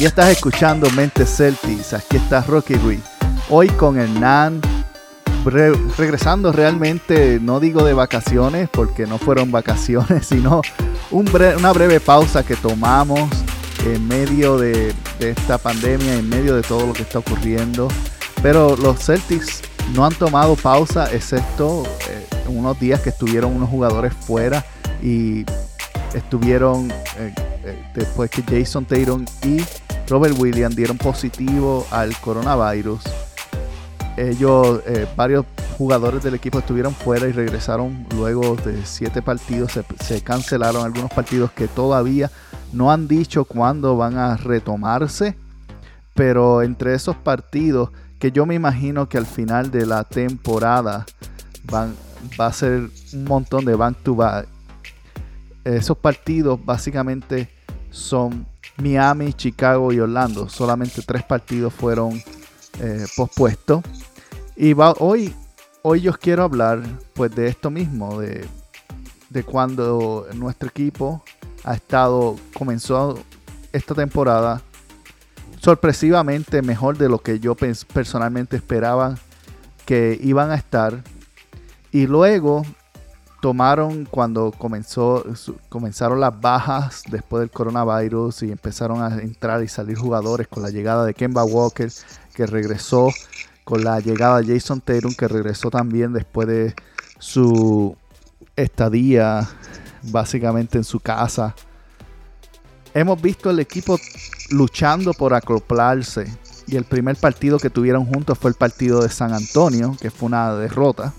Y estás escuchando Mente Celtics. Aquí está Rocky Ruiz. Hoy con Hernán. re- regresando realmente, no digo de vacaciones, porque no fueron vacaciones, sino una breve pausa que tomamos en medio de, de esta pandemia, en medio de todo lo que está ocurriendo. Pero los Celtics no han tomado pausa, excepto eh, unos días que estuvieron unos jugadores fuera y estuvieron eh, eh, después que Jason Tatum y Robert Williams dieron positivo al coronavirus. Ellos, eh, varios jugadores del equipo estuvieron fuera y regresaron luego de siete partidos. Se, cancelaron algunos partidos que todavía no han dicho cuándo van a retomarse. Pero entre esos partidos, que yo me imagino que al final de la temporada van, va a ser un montón de back to back. Esos partidos básicamente son Miami, Chicago y Orlando. Solamente tres partidos fueron eh, pospuestos. Y va, hoy, hoy yo quiero hablar pues de esto mismo, de, de cuando nuestro equipo ha estado, comenzó esta temporada sorpresivamente mejor de lo que yo personalmente esperaba que iban a estar. Y luego tomaron cuando comenzó, comenzaron las bajas después del coronavirus y empezaron a entrar y salir jugadores con la llegada de Kemba Walker que regresó, con la llegada de Jason Tatum que regresó también después de su estadía básicamente en su casa. Hemos visto el equipo luchando por acoplarse y el primer partido que tuvieron juntos fue el partido de San Antonio, que fue una derrota.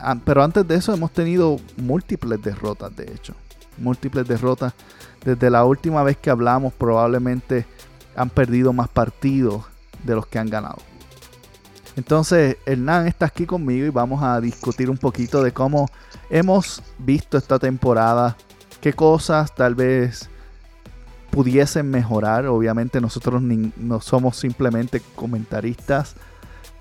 Ah, pero antes de eso hemos tenido múltiples derrotas, de hecho. Múltiples derrotas. Desde la última vez que hablamos probablemente han perdido más partidos de los que han ganado. Entonces, Hernán está aquí conmigo y vamos a discutir un poquito de cómo hemos visto esta temporada, qué cosas tal vez pudiesen mejorar. Obviamente nosotros no somos simplemente comentaristas,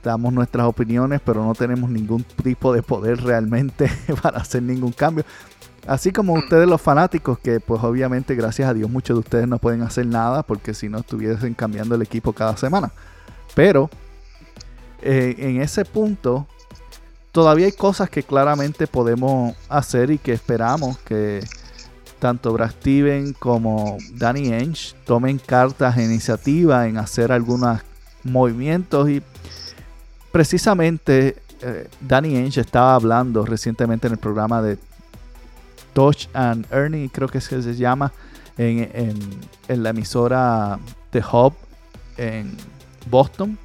damos nuestras opiniones, pero no tenemos ningún tipo de poder realmente para hacer ningún cambio. Así como ustedes los fanáticos, que pues obviamente gracias a Dios muchos de ustedes no pueden hacer nada porque si no estuviesen cambiando el equipo cada semana. Pero eh, en ese punto todavía hay cosas que claramente podemos hacer y que esperamos que tanto Brad Steven como Danny Ainge tomen cartas e iniciativa en hacer algunos movimientos y precisamente eh, Danny Ainge estaba hablando recientemente en el programa de Touch and Ernie, creo que es que se llama, en, la emisora The Hub en Boston.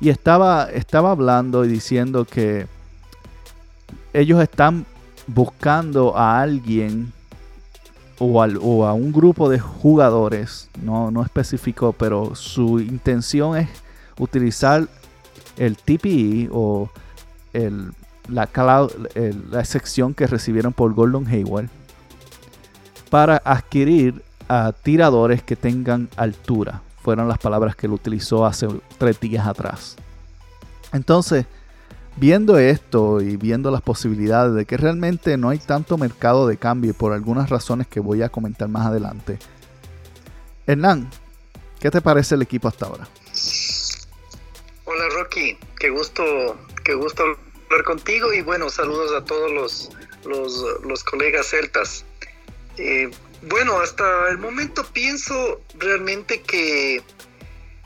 Y estaba, estaba hablando y diciendo que ellos están buscando a alguien o, o a un grupo de jugadores, no, no especificó, pero su intención es utilizar el TPE o el, la, el- la sección que recibieron por Gordon Hayward para adquirir a tiradores que tengan altura. Fueron las palabras que él utilizó hace tres días atrás. Entonces, viendo esto y viendo las posibilidades de que realmente no hay tanto mercado de cambio por algunas razones que voy a comentar más adelante. Hernán, ¿qué te parece el equipo hasta ahora? Hola Rocky, qué gusto, qué gusto hablar contigo y bueno, saludos a todos los, los, los colegas celtas. Eh, bueno, hasta el momento pienso realmente que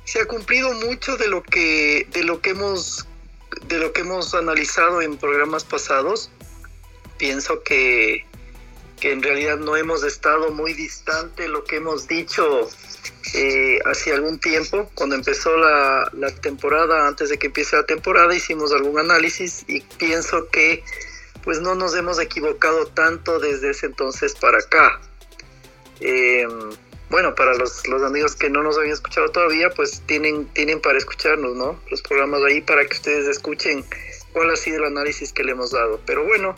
se ha cumplido mucho de lo que, de lo que hemos, de lo que hemos analizado en programas pasados. Pienso que, que en realidad no hemos estado muy distante lo que hemos dicho eh, hace algún tiempo, cuando empezó la, temporada, antes de que empiece la temporada, hicimos algún análisis y pienso que pues no nos hemos equivocado tanto desde ese entonces para acá. Eh, bueno, para los, los amigos que no nos habían escuchado todavía, pues tienen, tienen para escucharnos, ¿no? Los programas ahí para que ustedes escuchen cuál ha sido el análisis que le hemos dado. Pero bueno,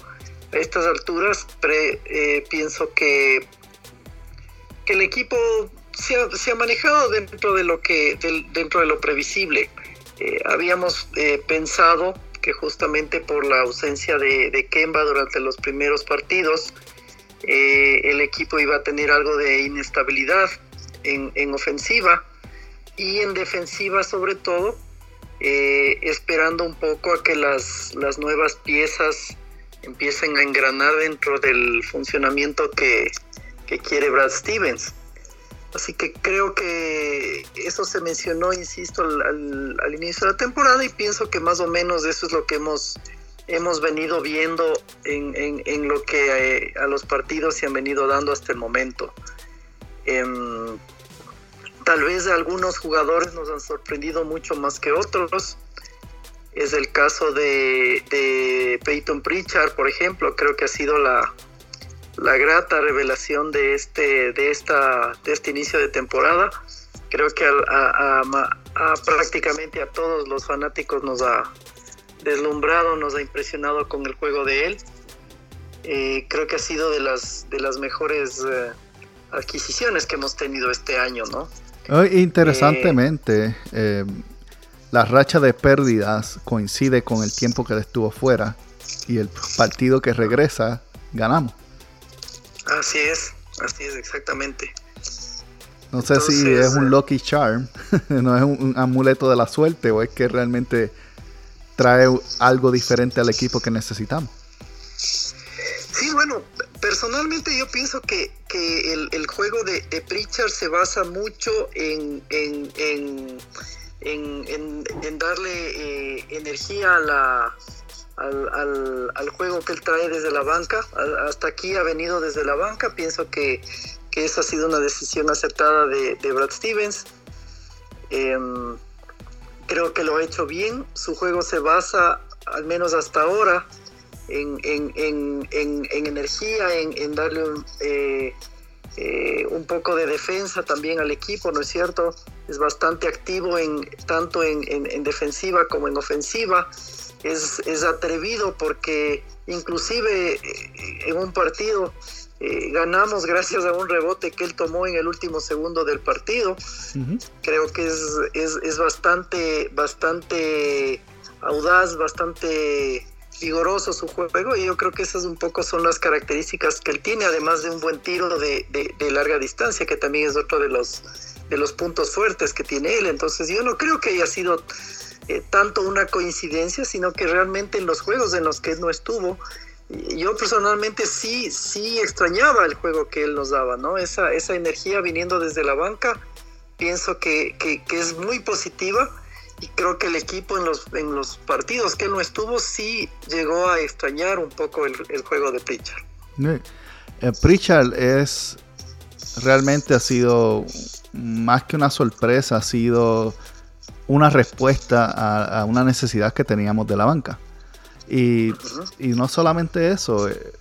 a estas alturas pre- eh, pienso que, que el equipo se ha, manejado dentro de lo que dentro de lo previsible. Eh, habíamos eh, pensado que justamente por la ausencia de, Kemba durante los primeros partidos, eh, el equipo iba a tener algo de inestabilidad en, en ofensiva y en defensiva sobre todo, eh, esperando un poco a que las, las nuevas piezas empiecen a engranar dentro del funcionamiento que quiere Brad Stevens. Así que creo que eso se mencionó, insisto, al, inicio de la temporada y pienso que más o menos eso es lo que hemos, hemos venido viendo en, en, lo que eh, a los partidos se han venido dando hasta el momento. Eh, tal vez algunos jugadores nos han sorprendido mucho más que otros. Es el caso de, de Peyton Pritchard, por ejemplo, creo que ha sido la, la grata revelación de este, de esta, de este inicio de temporada. Creo que a, a, prácticamente a todos los fanáticos nos ha deslumbrado, nos ha impresionado con el juego de él. Eh, creo que ha sido de las, de las mejores eh, adquisiciones que hemos tenido este año, ¿no? Interesantemente, eh, la racha de pérdidas coincide con el tiempo que estuvo fuera y el partido que regresa, ganamos. Así es, así es, exactamente. No sé Entonces, si es un lucky charm, no es un, un, amuleto de la suerte o es que realmente trae algo diferente al equipo que necesitamos. Sí, bueno, personalmente yo pienso que, que el, el, juego de, de, Pritchard se basa mucho en, en, en, en darle eh, energía a la, al, al, juego que él trae desde la banca. Hasta aquí ha venido desde la banca. Pienso que, que esa ha sido una decisión acertada de, de Brad Stevens. Eh, creo que lo ha hecho bien. Su juego se basa, al menos hasta ahora, en, en, en, en energía, en, darle un, eh, eh, un, poco de defensa también al equipo, ¿no es cierto? Es bastante activo en, tanto en, defensiva como en ofensiva es, es atrevido porque inclusive eh, en un partido eh, ganamos gracias a un rebote que él tomó en el último segundo del partido. Uh -huh. Creo que es, es, es, bastante, bastante audaz, bastante vigoroso su juego y yo creo que esas un poco son las características que él tiene, además de un buen tiro de, de, de larga distancia, que también es otro de los, de los puntos fuertes que tiene él. Entonces yo no creo que haya sido eh, tanto una coincidencia, sino que realmente en los juegos en los que él no estuvo, yo personalmente sí, sí extrañaba el juego que él nos daba, ¿no? Esa, esa energía viniendo desde la banca, pienso que, que, que es muy positiva y creo que el equipo en los, en los partidos que él no estuvo sí llegó a extrañar un poco el, el juego de Pritchard. Eh, Pritchard es realmente ha sido más que una sorpresa, ha sido una respuesta a, a, una necesidad que teníamos de la banca. Y, uh -huh. y no solamente eso, eh,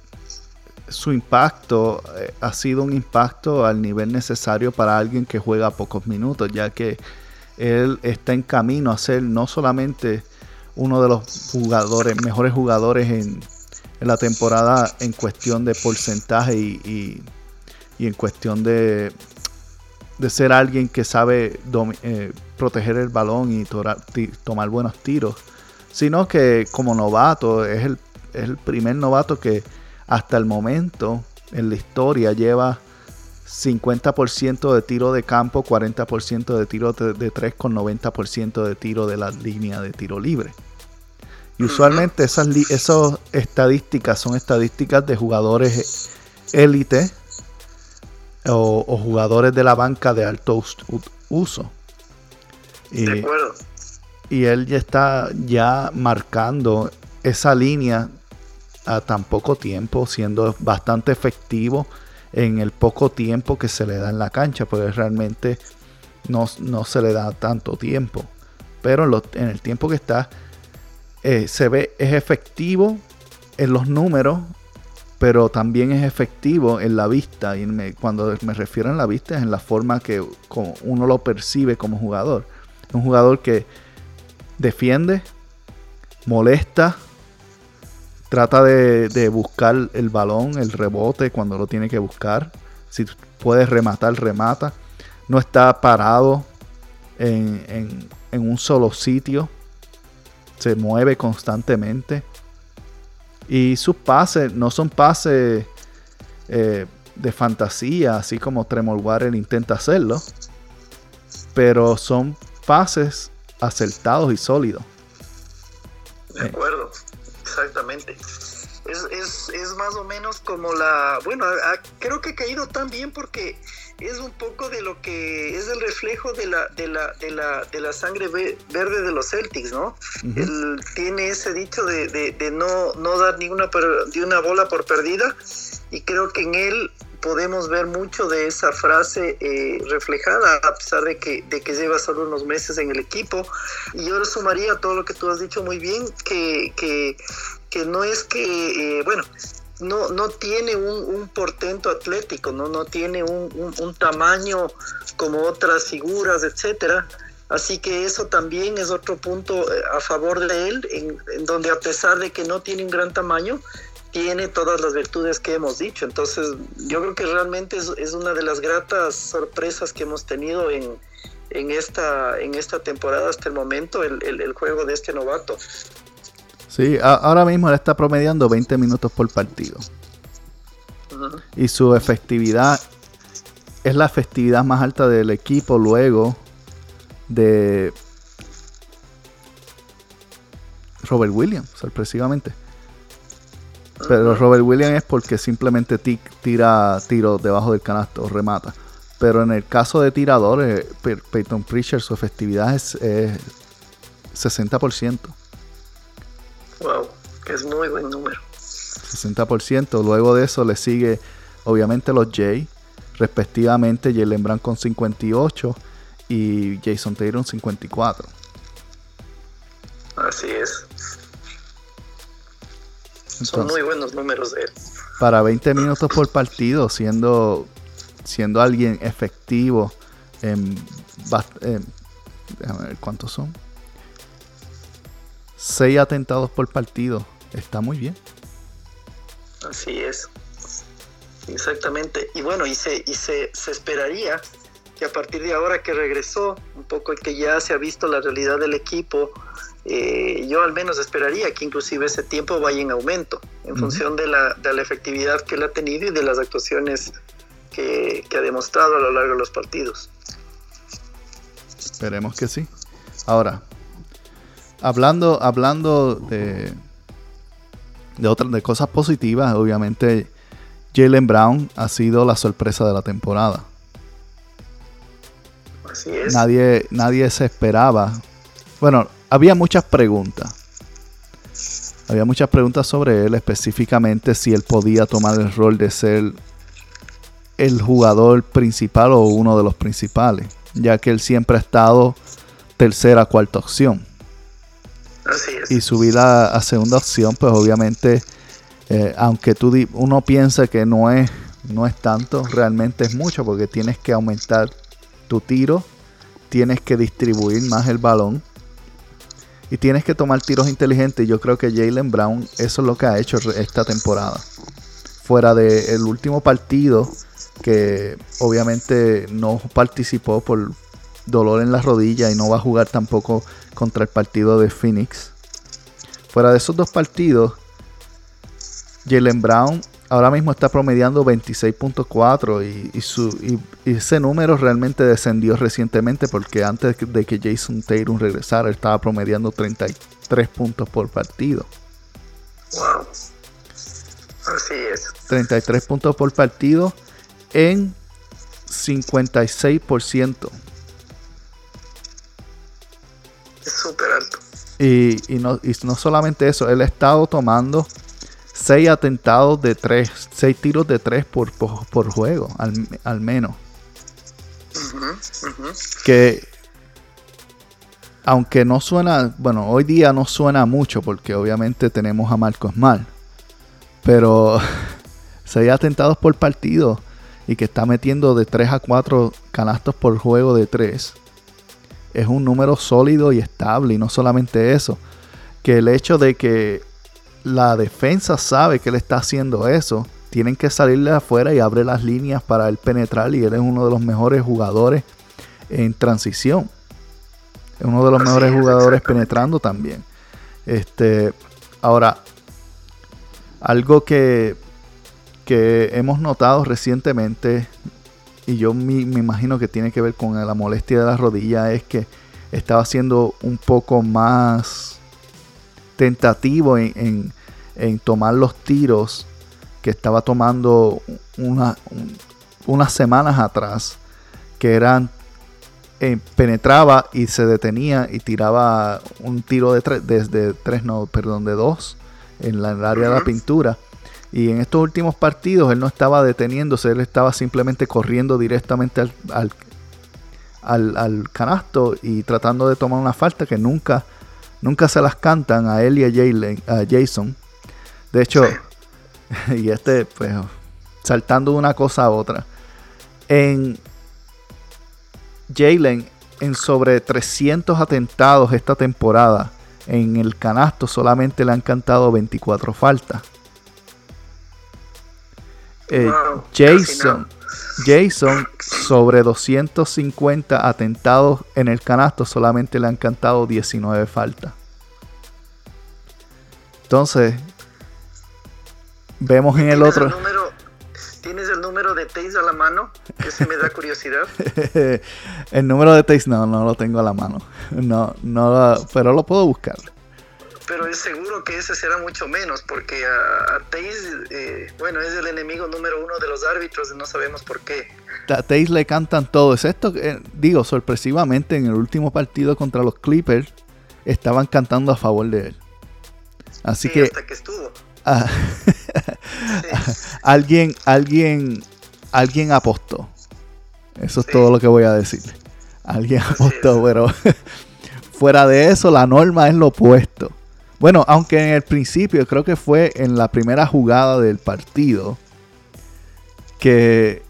su impacto eh, ha sido un impacto al nivel necesario para alguien que juega pocos minutos, ya que él está en camino a ser no solamente uno de los jugadores, mejores jugadores en, en la temporada en cuestión de porcentaje y, y, y en cuestión de, de ser alguien que sabe eh, proteger el balón y tomar buenos tiros, sino que como novato es el, es el primer novato que hasta el momento en la historia lleva 50% de tiro de campo, 40% de tiro de, de 3 con 90% de tiro de la línea de tiro libre. Y usualmente esas, esas estadísticas son estadísticas de jugadores élite o, o, jugadores de la banca de alto uso. Y, de acuerdo. y él ya está ya marcando esa línea a tan poco tiempo, siendo bastante efectivo en el poco tiempo que se le da en la cancha, porque realmente no, no se le da tanto tiempo. Pero en, lo, en el tiempo que está, eh, se ve, es efectivo en los números, pero también es efectivo en la vista. Y cuando me refiero en la vista es en la forma que uno lo percibe como jugador. Un jugador que defiende, molesta, trata de, buscar el balón, el rebote cuando lo tiene que buscar. Si puede rematar, remata. no está parado en, un solo sitio. Se mueve constantemente. Y sus pases no son pases eh, de fantasía, así como Tremor Warren intenta hacerlo. Pero son pases acertados y sólidos. De acuerdo, exactamente. Es, es, es, más o menos como la... Bueno, creo que ha caído tan bien porque es un poco de lo que es el reflejo de la, de la, de la, de la sangre verde de los Celtics, ¿no? Él tiene ese dicho de, de, no, no dar ninguna de una bola por perdida y creo que en él podemos ver mucho de esa frase eh, reflejada, a pesar de que, de que lleva solo unos meses en el equipo. Y yo le sumaría todo lo que tú has dicho muy bien, que, que, que no es que, eh, bueno, no, no tiene un, portento atlético, no, no tiene un, tamaño como otras figuras, etcétera. Así que eso también es otro punto eh, a favor de él, en, donde a pesar de que no tiene un gran tamaño, tiene todas las virtudes que hemos dicho. Entonces, yo creo que realmente es, una de las gratas sorpresas que hemos tenido en, en, esta, en esta temporada hasta el momento, el, el juego de este novato. Sí, ahora mismo él está promediando 20 minutos por partido. Y su efectividad es la efectividad más alta del equipo luego de Robert Williams, sorpresivamente. Pero Robert Williams es porque simplemente tira tiro debajo del canasto, remata. Pero en el caso de tiradores, Peyton Pritchard, su efectividad es, es 60%. Wow, que es muy buen número. 60%. Luego de eso le sigue, obviamente, los Jay, respectivamente, Jalen Brown con 58 y Jason Taylor 54. Así es. Son muy buenos números de él. Para 20 minutos por partido, siendo, siendo alguien efectivo en, en déjame ver cuántos son. 6 atentados por partido. Está muy bien. Así es. Exactamente. Y bueno, y se, y se, esperaría que a partir de ahora que regresó, un poco que ya se ha visto la realidad del equipo, eh, yo al menos esperaría que inclusive ese tiempo vaya en aumento en función de la, de la, efectividad que él ha tenido y de las actuaciones que, que ha demostrado a lo largo de los partidos. Esperemos que sí. Ahora, hablando, hablando de, de otras de cosas positivas, obviamente Jalen Brown ha sido la sorpresa de la temporada. Así es. Nadie, nadie se esperaba. Bueno, había muchas preguntas. Había muchas preguntas sobre él, específicamente si él podía tomar el rol de ser el jugador principal o uno de los principales, ya que él siempre ha estado tercera, cuarta opción. Y subir a, segunda opción, pues obviamente, eh, aunque tú uno piensa que no es, no es tanto, realmente es mucho porque tienes que aumentar tu tiro, tienes que distribuir más el balón y tienes que tomar tiros inteligentes. Yo creo que Jalen Brown eso es lo que ha hecho esta temporada. Fuera del último partido, que obviamente no participó por dolor en la rodilla y no va a jugar tampoco contra el partido de Phoenix. Fuera de esos dos partidos, Jalen Brown ahora mismo está promediando 26.4 y, y, ese número realmente descendió recientemente porque antes de que Jason Tatum regresara estaba promediando 33 puntos por partido. Wow. Así es. 33 puntos por partido en 56% súper alto. Y, no, no solamente eso, él ha estado tomando seis atentados de tres, seis tiros de tres por, por, juego, al, menos. Que aunque no suena, bueno, hoy día no suena mucho porque obviamente tenemos a Marcos Mal, pero seis atentados por partido y que está metiendo de 3 a 4 canastos por juego de 3 es un número sólido y estable. Y no solamente eso, que el hecho de que la defensa sabe que él está haciendo eso, tienen que salirle afuera y abre las líneas para él penetrar. Y él es uno de los mejores jugadores en transición. Es uno de los mejores jugadores penetrando también. Este, ahora, algo que, que hemos notado recientemente, y yo me, imagino que tiene que ver con la molestia de la rodilla, es que estaba siendo un poco más tentativo en, tomar los tiros que estaba tomando unas semanas atrás, que eran eh, penetraba y se detenía y tiraba un tiro de tres, desde tres, no, perdón, de dos en, la, el área de la pintura. Y en estos últimos partidos él no estaba deteniéndose, él estaba simplemente corriendo directamente al, al, canasto y tratando de tomar una falta que nunca, nunca se las cantan a él y a, a Jason. De hecho, y este, pues, saltando de una cosa a otra. En, Jalen en sobre 300 atentados esta temporada. En el canasto solamente le han cantado 24 faltas. Eh, Jason, Jason, sobre 250 atentados en el canasto, solamente le han cantado 19 faltas. Entonces, vemos en el otro. ¿Tienes el número de Taze a la mano? Que se me da curiosidad. el número de Taze no, no lo tengo a la mano. No, no, pero lo puedo buscar. Pero es seguro que ese será mucho menos, porque a, a eh, bueno, es el enemigo número uno de los árbitros y no sabemos por qué. A Taze le cantan todo, excepto que, digo, sorpresivamente en el último partido contra los Clippers estaban cantando a favor de él. Así que. Hasta que estuvo. Ah, alguien, alguien, alguien apostó. Eso es todo lo que voy a decir. Alguien apostó, pero fuera de eso, la norma es lo opuesto. Bueno, aunque en el principio, creo que fue en la primera jugada del partido, que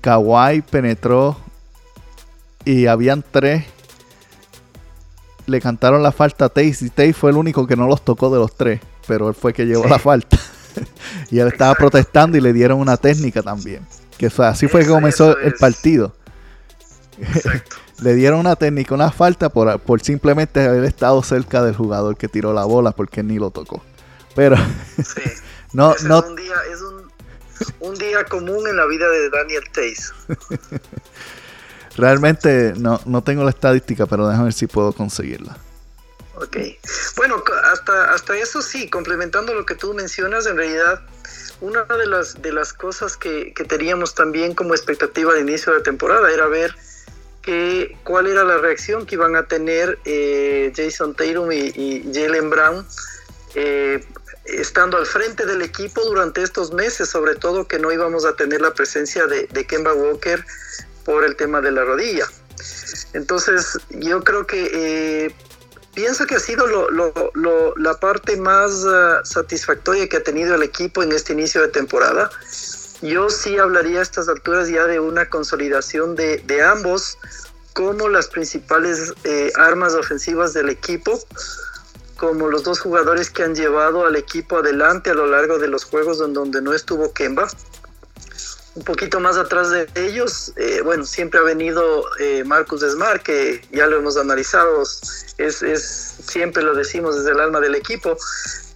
Kawhi penetró y habían tres. Le cantaron la falta a Taze y Taze fue el único que no los tocó de los tres pero él fue que llevó la falta. y él estaba protestando y le dieron una técnica también. Que fue, así fue que comenzó el partido. Le dieron una técnica, una falta por, por, simplemente haber estado cerca del jugador que tiró la bola porque ni lo tocó. Pero no, no. Es un, día, es un, día común en la vida de Daniel Tays. Realmente no, no tengo la estadística, pero déjame ver si puedo conseguirla. Ok. Bueno, hasta, hasta eso sí, complementando lo que tú mencionas, en realidad, una de las, de las cosas que, teníamos también como expectativa al inicio de temporada era ver que, cuál era la reacción que iban a tener eh, Jason Tatum y, Jalen Brown eh, estando al frente del equipo durante estos meses, sobre todo que no íbamos a tener la presencia de, de Kemba Walker por el tema de la rodilla. Entonces, yo creo que eh, pienso que ha sido la parte más ah, satisfactoria que ha tenido el equipo en este inicio de temporada. Yo sí hablaría a estas alturas ya de una consolidación de, ambos como las principales eh, armas ofensivas del equipo, como los dos jugadores que han llevado al equipo adelante a lo largo de los juegos donde no estuvo Kemba. Un poquito más atrás de ellos, eh, bueno, siempre ha venido eh, Marcus Desmar, que ya lo hemos analizado, es, es, siempre lo decimos desde el alma del equipo,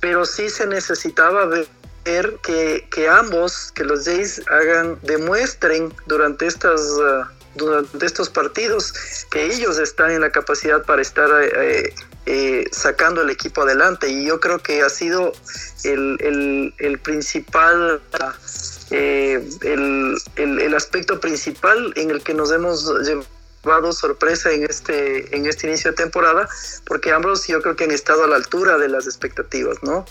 pero sí se necesitaba ver que, que ambos, que los Jays hagan, demuestren durante estas... Uh, durante estos partidos que ellos están en la capacidad para estar eh, eh, sacando el equipo adelante. Y yo creo que ha sido el, el, el principal eh, el, el, aspecto principal en el que nos hemos llevado sorpresa en este, en este inicio de temporada, porque ambos yo creo que han estado a la altura de las expectativas, ¿no?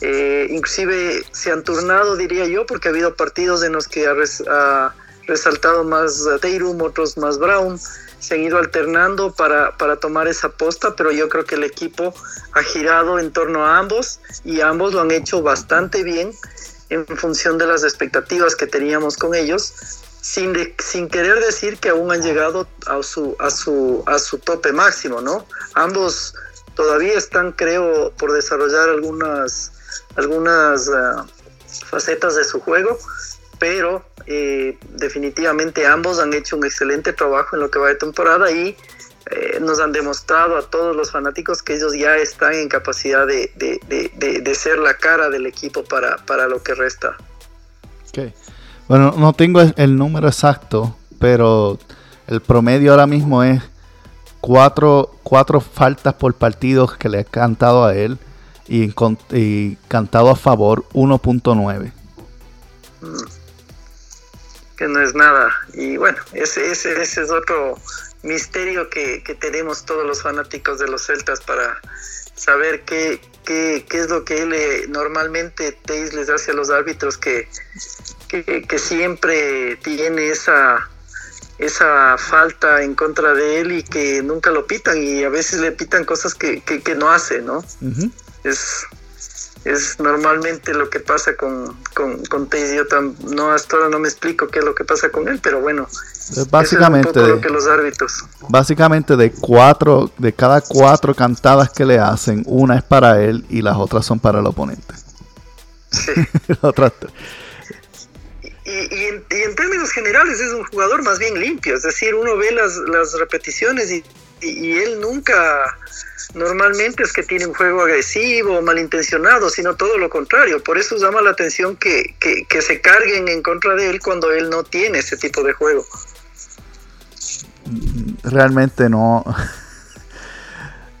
Eh, inclusive se han turnado, diría yo, porque ha habido partidos en los que ha, resaltado más Teirum, otros más Brown, se han ido alternando para, para, tomar esa posta, pero yo creo que el equipo ha girado en torno a ambos y ambos lo han hecho bastante bien en función de las expectativas que teníamos con ellos, sin, sin querer decir que aún han llegado a su, a, su, a su tope máximo, ¿no? Ambos todavía están, creo, por desarrollar algunas, algunas ah, facetas de su juego pero eh, definitivamente ambos han hecho un excelente trabajo en lo que va de temporada y eh, nos han demostrado a todos los fanáticos que ellos ya están en capacidad de, de, ser la cara del equipo para, para lo que resta. Bueno, no tengo el número exacto, pero el promedio ahora mismo es cuatro, cuatro faltas por partido que le ha cantado a él y, cantado a favor 1.9. Mm. Que no es nada. Y bueno, ese, ese, ese es otro misterio que, que, tenemos todos los fanáticos de los Celtas para saber qué, qué, qué es lo que él eh, normalmente Teis les hace a los árbitros que, que, siempre tiene esa esa falta en contra de él y que nunca lo pitan y a veces le pitan cosas que, que, no hace, ¿no? Es es normalmente lo que pasa con, con, con Yo no, hasta ahora no me explico qué es lo que pasa con él, pero bueno. Básicamente, es lo que los árbitros. Básicamente de cuatro, de cada cuatro cantadas que le hacen, una es para él y las otras son para el oponente. Sí. y, en, términos generales es un jugador más bien limpio, es decir, uno ve las, repeticiones y, él nunca normalmente es que tiene un juego agresivo, malintencionado, sino todo lo contrario. Por eso llama la atención que, se carguen en contra de él cuando él no tiene ese tipo de juego. Realmente no.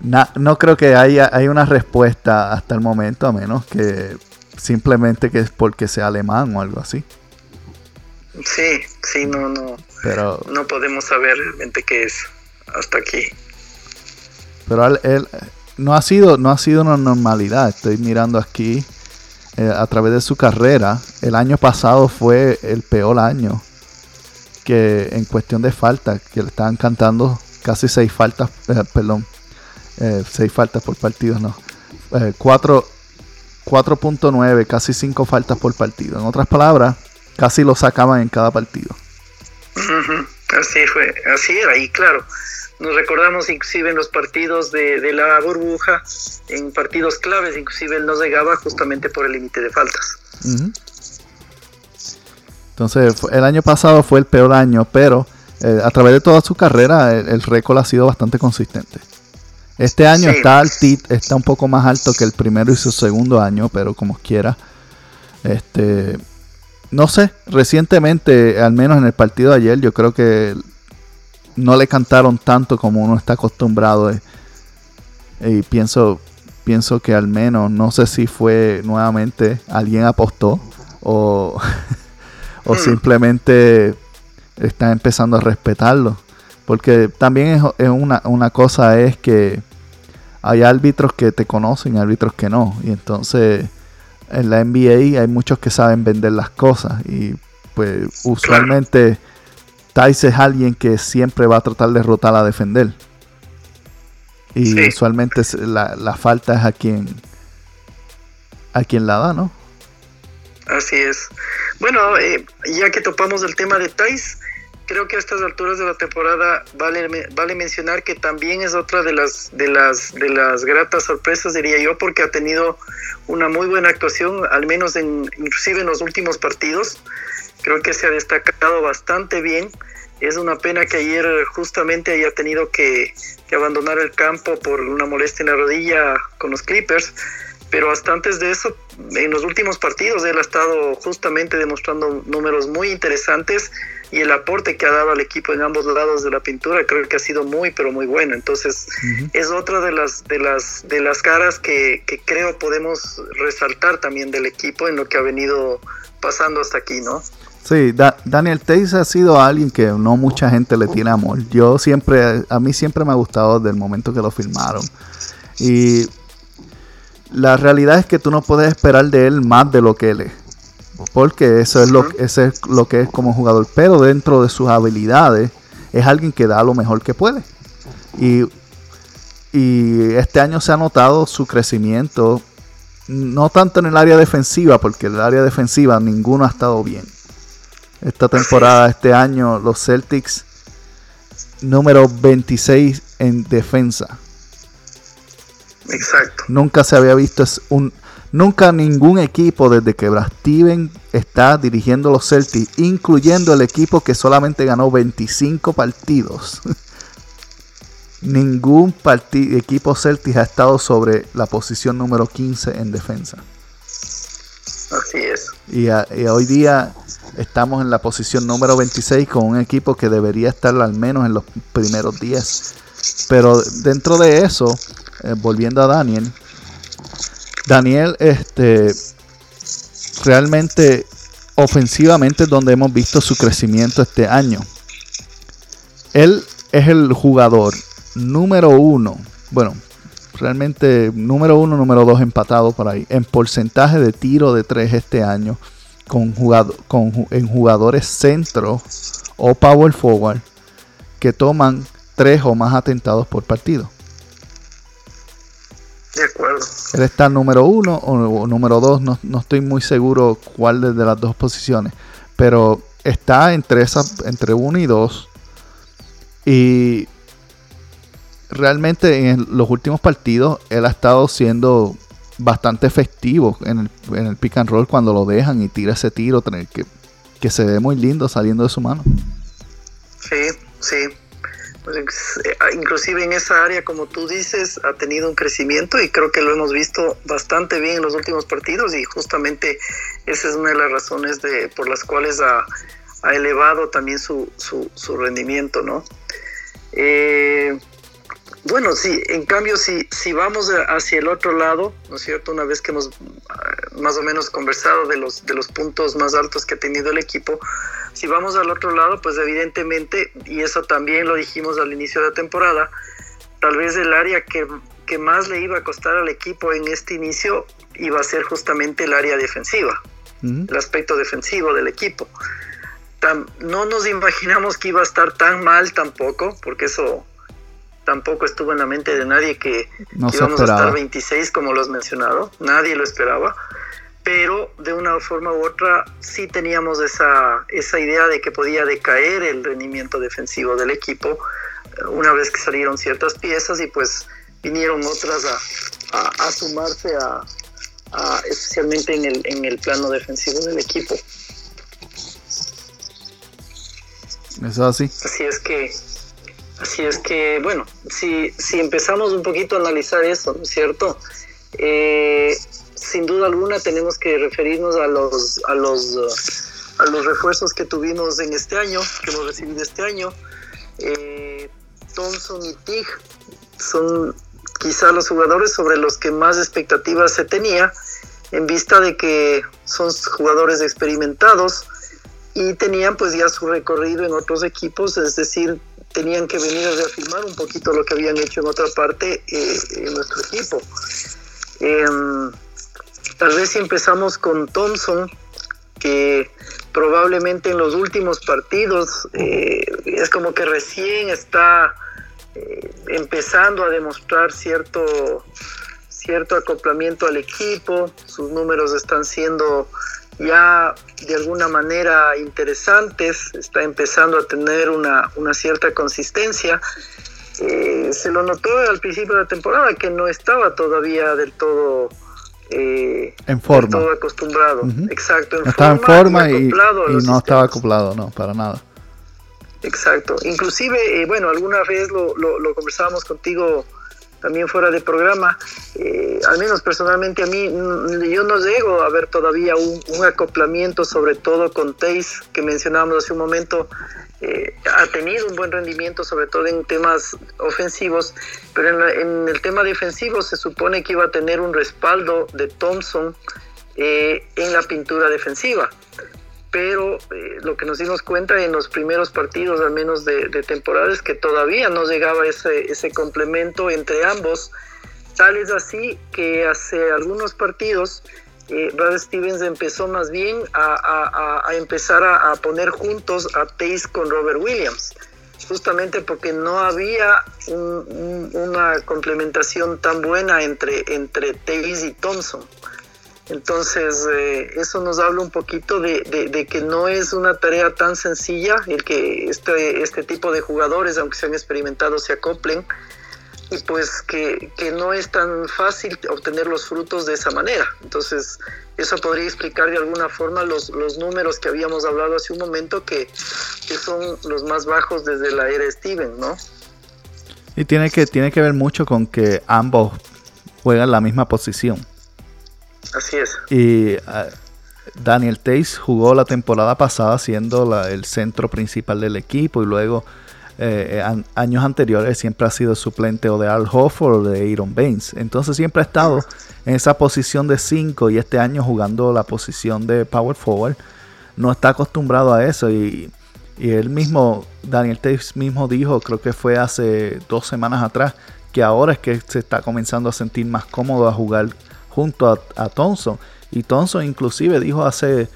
no creo que haya hay una respuesta hasta el momento, a menos que simplemente que es porque sea alemán o algo así. Sí, sí, no, no. Pero no podemos saber realmente qué es hasta aquí. Pero él, no, ha sido, no ha sido una normalidad. Estoy mirando aquí eh, a través de su carrera. El año pasado fue el peor año que en cuestión de faltas, que le estaban cantando casi seis faltas, eh, perdón, eh, seis faltas por partido, no. 4.9, casi cinco faltas por partido. En otras palabras, casi lo sacaban en cada partido. Así fue, así era, y claro, nos recordamos inclusive en los partidos de, la burbuja, en partidos claves, inclusive él no llegaba justamente por el límite de faltas. Entonces, el año pasado fue el peor año, pero eh, a través de toda su carrera el, récord ha sido bastante consistente. Este año está, está un poco más alto que el primero y su segundo año, pero como quiera. Este, no sé, recientemente, al menos en el partido de ayer, yo creo que no le cantaron tanto como uno está acostumbrado. Eh. Y pienso, pienso que al menos, no sé si fue nuevamente alguien apostó o, o hmm. simplemente están empezando a respetarlo. Porque también es, una, una, cosa es que hay árbitros que te conocen y árbitros que no. Y entonces en la NBA hay muchos que saben vender las cosas. Y pues usualmente Tice es alguien que siempre va a tratar de rotar a defender. Y usualmente la, falta es a quien a quien la da, ¿no? Así es. Bueno, eh, ya que topamos el tema de Tice, creo que a estas alturas de la temporada vale, vale mencionar que también es otra de las, de las, de las gratas sorpresas, diría yo, porque ha tenido una muy buena actuación, al menos en, inclusive en los últimos partidos. Creo que se ha destacado bastante bien. Es una pena que ayer justamente haya tenido que, abandonar el campo por una molestia en la rodilla con los Clippers, pero hasta antes de eso, en los últimos partidos, él ha estado justamente demostrando números muy interesantes y el aporte que ha dado al equipo en ambos lados de la pintura creo que ha sido muy pero muy bueno entonces es otra de las de las de las caras que, que, creo podemos resaltar también del equipo en lo que ha venido pasando hasta aquí no Sí, Daniel Tays ha sido alguien que no mucha gente le tiene amor. Yo siempre, a mí siempre me ha gustado desde el momento que lo filmaron. Y la realidad es que tú no puedes esperar de él más de lo que él es. Porque eso es lo, ese es lo que es como jugador. Pero dentro de sus habilidades, es alguien que da lo mejor que puede. Y, y este año se ha notado su crecimiento. No tanto en el área defensiva, porque en el área defensiva ninguno ha estado bien esta temporada, este año, los Celtics número 26 en defensa. Exacto. Nunca se había visto es un Nunca ningún equipo desde que Brad Steven está dirigiendo los Celtics, incluyendo el equipo que solamente ganó 25 partidos. ningún equipo Celtics ha estado sobre la posición número 15 en defensa. Así es. Y, hoy día estamos en la posición número 26 con un equipo que debería estar al menos en los primeros 10. Pero dentro de eso, eh, volviendo a Daniel, Daniel, este, realmente ofensivamente es donde hemos visto su crecimiento este año. Él es el jugador número uno, bueno, realmente número uno, número dos empatado por ahí, en porcentaje de tiro de tres este año, con, con en jugadores centro o power forward que toman tres o más atentados por partido. De acuerdo. Él está número uno o, número dos, no, estoy muy seguro cuál de las dos posiciones, pero está entre, esas, entre uno y dos. Y realmente en los últimos partidos él ha estado siendo bastante efectivo en el, en el pick and roll cuando lo dejan y tira ese tiro que, que se ve muy lindo saliendo de su mano. Sí, sí. Pues, eh, inclusive en esa área, como tú dices, ha tenido un crecimiento y creo que lo hemos visto bastante bien en los últimos partidos y justamente esa es una de las razones de, por las cuales ha, elevado también su, su, rendimiento, ¿no? Eh, bueno, sí, en cambio, si, si vamos hacia el otro lado, ¿no es cierto? Una vez que hemos ah, más o menos conversado de los, de los puntos más altos que ha tenido el equipo, si vamos al otro lado, pues evidentemente, y eso también lo dijimos al inicio de la temporada, tal vez el área que, que más le iba a costar al equipo en este inicio iba a ser justamente el área defensiva, el aspecto defensivo del equipo. no nos imaginamos que iba a estar tan mal tampoco, porque eso tampoco estuvo en la mente de nadie que, íbamos a estar 26 como lo has mencionado, nadie lo esperaba pero de una forma u otra sí teníamos esa, esa idea de que podía decaer el rendimiento defensivo del equipo eh, una vez que salieron ciertas piezas y pues vinieron otras a, a, sumarse a, especialmente en el, en el plano defensivo del equipo. Eso así. Así es que, así es que, bueno, si, si empezamos un poquito a analizar eso, ¿no es cierto? Eh, sin duda alguna tenemos que referirnos a los, a los, a los refuerzos que tuvimos en este año, que hemos recibido este año. Eh, Thompson y Tig son quizá los jugadores sobre los que más expectativas se tenía, en vista de que son jugadores experimentados y tenían pues ya su recorrido en otros equipos, es decir, tenían que venir a reafirmar un poquito lo que habían hecho en otra parte eh, en nuestro equipo. Em, Tal vez si empezamos con Thompson, que probablemente en los últimos partidos eh, es como que recién está eh, empezando a demostrar cierto, cierto acoplamiento al equipo, sus números están siendo ya de alguna manera interesantes, está empezando a tener una, cierta consistencia. Eh, se lo notó al principio de la temporada que no estaba todavía del todo eh, en forma. Todo acostumbrado, exacto. En estaba forma en forma y, no estaba acoplado, no, para nada. Exacto. Inclusive, eh, bueno, alguna vez lo, lo, conversábamos contigo también fuera de programa. Eh, al menos personalmente a mí, yo no llego a ver todavía un, acoplamiento, sobre todo con Taze, que mencionábamos hace un momento, eh, ha tenido un buen rendimiento, sobre todo en temas ofensivos, pero en, el tema defensivo se supone que iba a tener un respaldo de Thompson eh, en la pintura defensiva. Pero eh, lo que nos dimos cuenta en los primeros partidos, al menos de, de temporada, es que todavía no llegaba ese, ese complemento entre ambos. Tal es así que hace algunos partidos eh, Brad Stevens empezó más bien a, empezar a, poner juntos a Taze con Robert Williams, justamente porque no había una complementación tan buena entre, entre y Thompson. Entonces, eh, eso nos habla un poquito de, que no es una tarea tan sencilla el que este, este tipo de jugadores, aunque sean experimentados, se acoplen y pues que, que, no es tan fácil obtener los frutos de esa manera. Entonces, eso podría explicar de alguna forma los, los números que habíamos hablado hace un momento, que, que son los más bajos desde la era Steven, ¿no? Y tiene que, tiene que ver mucho con que ambos juegan la misma posición. Así es. Y uh, Daniel Tays jugó la temporada pasada siendo el centro principal del equipo y luego eh, an, años anteriores siempre ha sido suplente o de Al Hofford o de Aaron Baines. Entonces siempre ha estado en esa posición de 5 y este año jugando la posición de power forward. No está acostumbrado a eso y, y él mismo, Daniel Taves mismo dijo, creo que fue hace dos semanas atrás, que ahora es que se está comenzando a sentir más cómodo a jugar junto a, a Thompson. Y Thompson inclusive dijo hace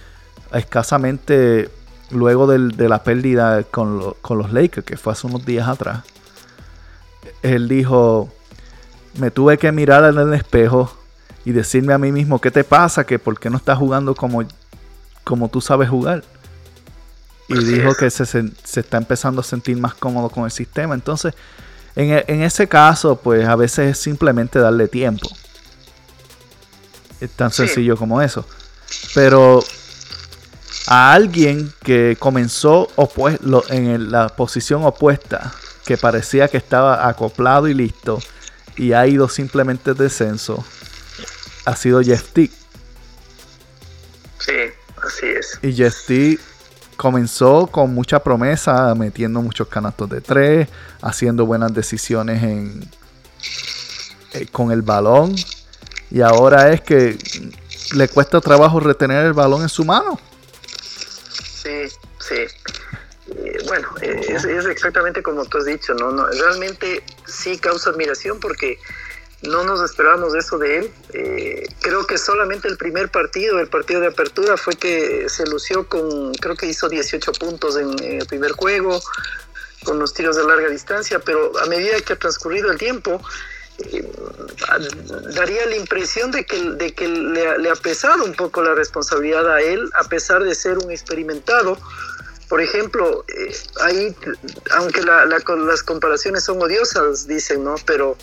escasamente luego del, de la pérdida con, lo, con, los Lakers, que fue hace unos días atrás, él dijo, me tuve que mirar en el espejo y decirme a mí mismo, ¿qué te pasa? Que por qué no estás jugando como, como tú sabes jugar. Y Así dijo es. que se, se, está empezando a sentir más cómodo con el sistema. Entonces, en, en ese caso, pues a veces es simplemente darle tiempo. Es tan sí. sencillo como eso. Pero a alguien que comenzó en la posición opuesta, que parecía que estaba acoplado y listo, y ha ido simplemente descenso, ha sido Jeff T. Sí, así es. Y Jeff T comenzó con mucha promesa, metiendo muchos canastos de tres, haciendo buenas decisiones en, eh, con el balón. Y ahora es que le cuesta trabajo retener el balón en su mano. Sí, sí. Eh, bueno, eh, es, exactamente como tú has dicho, ¿no? no realmente sí causa admiración porque no nos esperábamos eso de él. Eh, creo que solamente el primer partido, el partido de apertura, fue que se lució con, creo que hizo 18 puntos en, en el primer juego, con los tiros de larga distancia, pero a medida que ha transcurrido el tiempo, eh, daría la impresión de que, de que le, le, ha pesado un poco la responsabilidad a él, a pesar de ser un experimentado. Por ejemplo, eh, ahí, aunque la, la, las comparaciones son odiosas, dicen, ¿no? Pero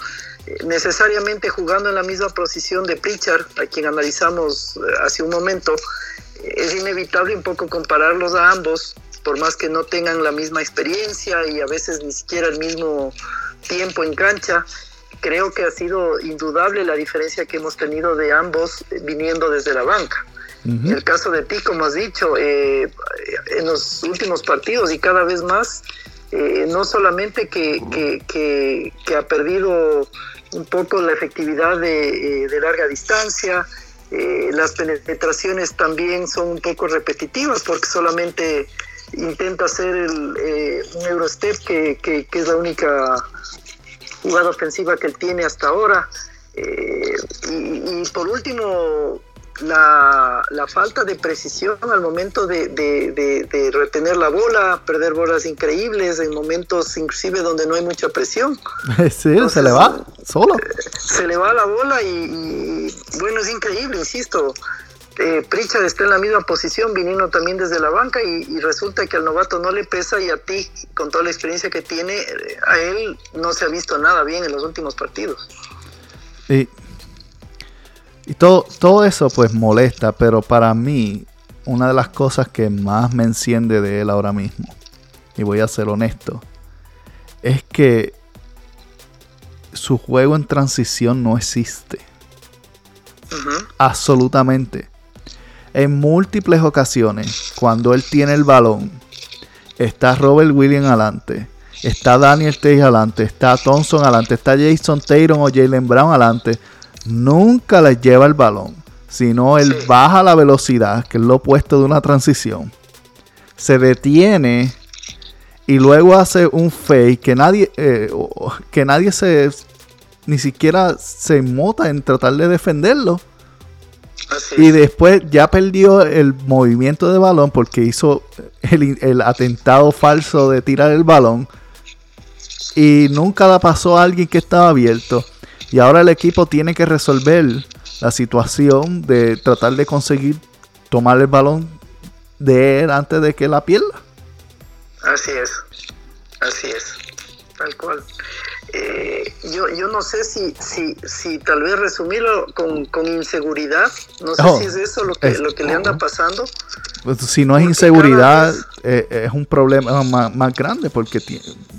eh, necesariamente jugando en la misma posición de Pritchard, a quien analizamos hace un momento, es inevitable un poco compararlos a ambos, por más que no tengan la misma experiencia y a veces ni siquiera el mismo tiempo en cancha creo que ha sido indudable la diferencia que hemos tenido de ambos viniendo desde la banca. Uh -huh. El caso de ti, como has dicho, eh, en los últimos partidos y cada vez más, eh, no solamente que, que, que, que, ha perdido un poco la efectividad de, eh, de larga distancia, eh, las penetraciones también son un poco repetitivas porque solamente intenta hacer el, eh, un Eurostep que, que es la única jugada ofensiva que él tiene hasta ahora. Eh, y, y, por último, la, la, falta de precisión al momento de, de, de, de, retener la bola, perder bolas increíbles en momentos inclusive donde no hay mucha presión. Sí, Entonces, se le va solo. Se le va la bola y, y bueno, es increíble, insisto. Eh, Pritchard está en la misma posición, viniendo también desde la banca y, y, resulta que al novato no le pesa y a ti, con toda la experiencia que tiene, a él no se ha visto nada bien en los últimos partidos. Y, y todo, todo eso pues molesta, pero para mí una de las cosas que más me enciende de él ahora mismo, y voy a ser honesto, es que su juego en transición no existe. Uh -huh. Absolutamente en múltiples ocasiones, cuando él tiene el balón, está Robert Williams adelante, está Daniel Tage adelante, está Thompson adelante, está Jason Taylor o Jalen Brown adelante, nunca les lleva el balón, sino él baja la velocidad, que es lo opuesto de una transición, se detiene y luego hace un fake que nadie, eh, que nadie se, ni siquiera se mota en tratar de defenderlo y después ya perdió el movimiento de balón porque hizo el, el, atentado falso de tirar el balón. Y nunca la pasó a alguien que estaba abierto. Y ahora el equipo tiene que resolver la situación de tratar de conseguir tomar el balón de él antes de que la pierda. Así es. Así es. Tal cual. Eh, yo, yo no sé si, si, si tal vez resumirlo con, con inseguridad, no sé Oh, si es eso lo que, es- lo que le anda pasando. Pues, si no es inseguridad, cada eh, es un problema más, más grande porque,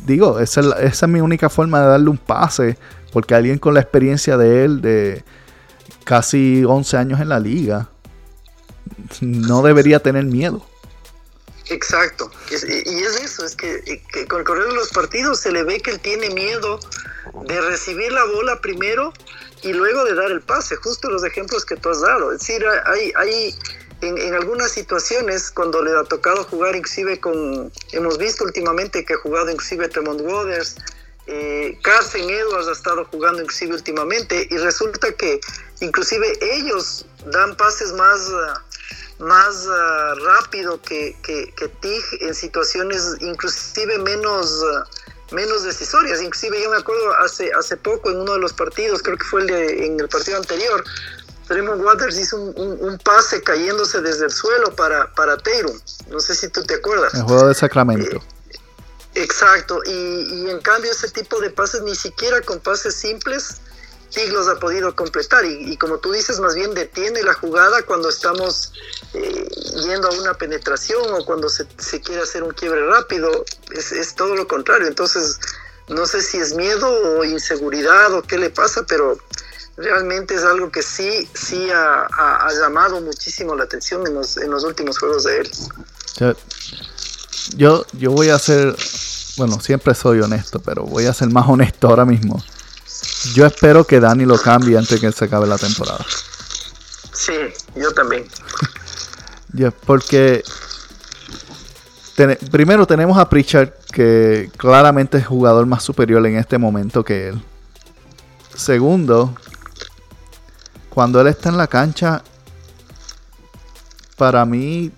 digo, esa es, la- esa es mi única forma de darle un pase, porque alguien con la experiencia de él, de casi 11 años en la liga, no debería tener miedo. Exacto, y es eso, es que, con el correr de los partidos se le ve que él tiene miedo de recibir la bola primero y luego de dar el pase, justo los ejemplos que tú has dado. Es decir, hay, hay en, en algunas situaciones cuando le ha tocado jugar inclusive con, hemos visto últimamente que ha jugado inclusive Tremont Waters, eh, Carson Edwards ha estado jugando inclusive últimamente y resulta que inclusive ellos dan pases más... más ah, rápido que, que, que Tig en situaciones inclusive menos, ah, menos decisorias. Inclusive yo me acuerdo hace, hace poco en uno de los partidos, creo que fue el de, en el partido anterior, Tremont Waters hizo un, un- un pase cayéndose desde el suelo para, para Tatum. No sé si tú te acuerdas. El juego de Sacramento. Exacto, y, y en cambio ese tipo de pases, ni siquiera con pases simples, Tig los ha podido completar. Y, como tú dices, más bien detiene la jugada cuando estamos eh, yendo a una penetración o cuando se, se quiere hacer un quiebre rápido. Es, todo lo contrario. Entonces, no sé si es miedo o inseguridad o qué le pasa, pero realmente es algo que sí, sí ha, llamado muchísimo la atención en los, en los últimos juegos de él. Yo, yo voy a ser, bueno, siempre soy honesto, pero voy a ser más honesto ahora mismo. Yo espero que Dani lo cambie antes que se acabe la temporada. Sí, yo también. Ya, porque primero tenemos a Pritchard, que claramente es jugador más superior en este momento que él. Segundo, cuando él está en la cancha, para mí,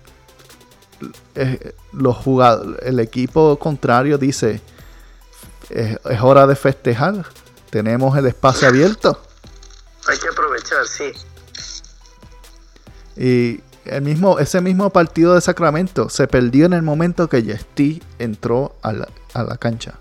eh, los jugadores, el equipo contrario dice, es, es hora de festejar, tenemos el espacio abierto. Hay que aprovechar, sí. Y el mismo, ese mismo partido de Sacramento se perdió en el momento que Yesti entró a la, a la cancha.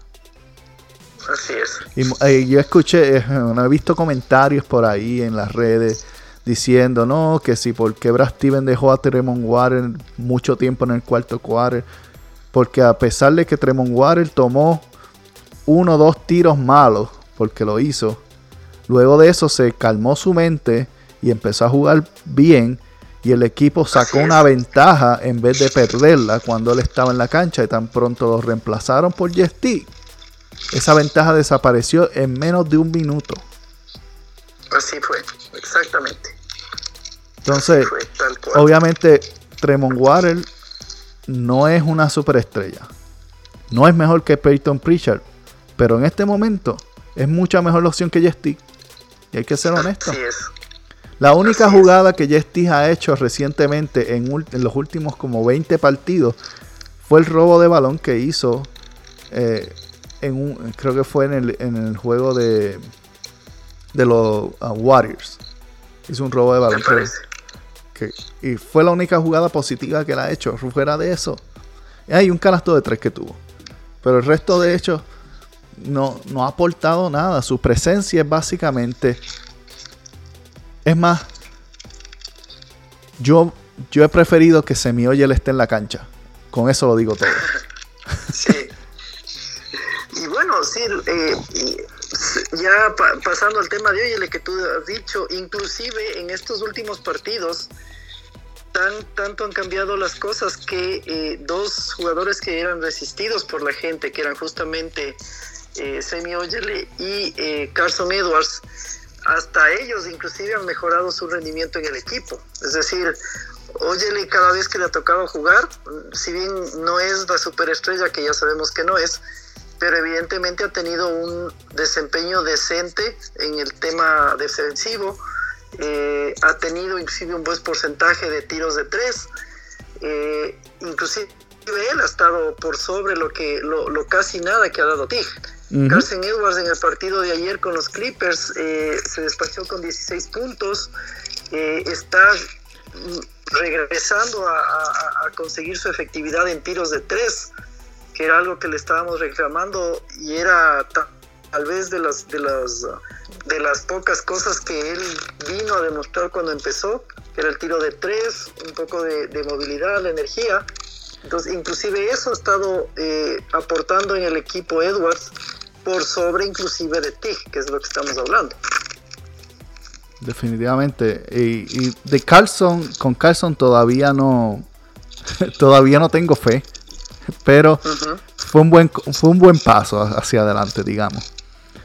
Así es. Y eh, yo escuché, eh, no he visto comentarios por ahí en las redes diciendo, no, que si porque Brad Steven dejó a Tremont Water mucho tiempo en el cuarto quarter. Porque a pesar de que Tremont Water tomó uno o dos tiros malos, porque lo hizo, luego de eso se calmó su mente y empezó a jugar bien. Y el equipo sacó una ventaja en vez de perderla cuando él estaba en la cancha y tan pronto lo reemplazaron por Yesti. Esa ventaja desapareció en menos de un minuto. Así fue, exactamente. Entonces, Fue obviamente, Tremont Water no es una superestrella. No es mejor que Peyton Pritchard. Pero en este momento es mucha mejor la opción que Yesti. Y hay que ser honesto. La única Así es. jugada que Yesti ha hecho recientemente en, los últimos como 20 partidos fue el robo de balón que hizo eh, en un, creo que fue en el, en el juego de, de los uh, Warriors. Hizo un robo de balón. que- y fue la única jugada positiva que él ha hecho. Fuera de eso, hay un canasto de tres que tuvo. Pero el resto de hechos no, no ha aportado nada. Su presencia es básicamente. Es más, yo, yo he preferido que Semioyel esté en la cancha. Con eso lo digo todo. Sí. Y bueno, sí, eh, ya pa- pasando al tema de hoy, el que tú has dicho, inclusive en estos últimos partidos, tan, tanto han cambiado las cosas que eh, dos jugadores que eran resistidos por la gente, que eran justamente eh, Semi Oyele y eh, Carson Edwards, hasta ellos inclusive han mejorado su rendimiento en el equipo. Es decir, Oyele cada vez que le ha tocado jugar, si bien no es la superestrella que ya sabemos que no es, pero evidentemente ha tenido un desempeño decente en el tema defensivo, eh, ha tenido inclusive un buen porcentaje de tiros de tres, eh, inclusive él ha estado por sobre lo que lo, lo casi nada que ha dado Tig. Ujú. Carson Edwards en el partido de ayer con los Clippers eh, se despachó con 16 puntos, eh, está regresando a, a- a conseguir su efectividad en tiros de tres, que era algo que le estábamos reclamando y era ta- tal vez de las, de las, de las pocas cosas que él vino a demostrar cuando empezó, que era el tiro de tres, un poco de, movilidad, la energía. Entonces, inclusive eso ha estado eh, aportando en el equipo Edwards por sobre inclusive de TIG, que es lo que estamos hablando. Definitivamente. Y, de Carlson, con Carlson todavía no, todavía no tengo fe, pero fue un buen, fue un buen paso hacia adelante, digamos.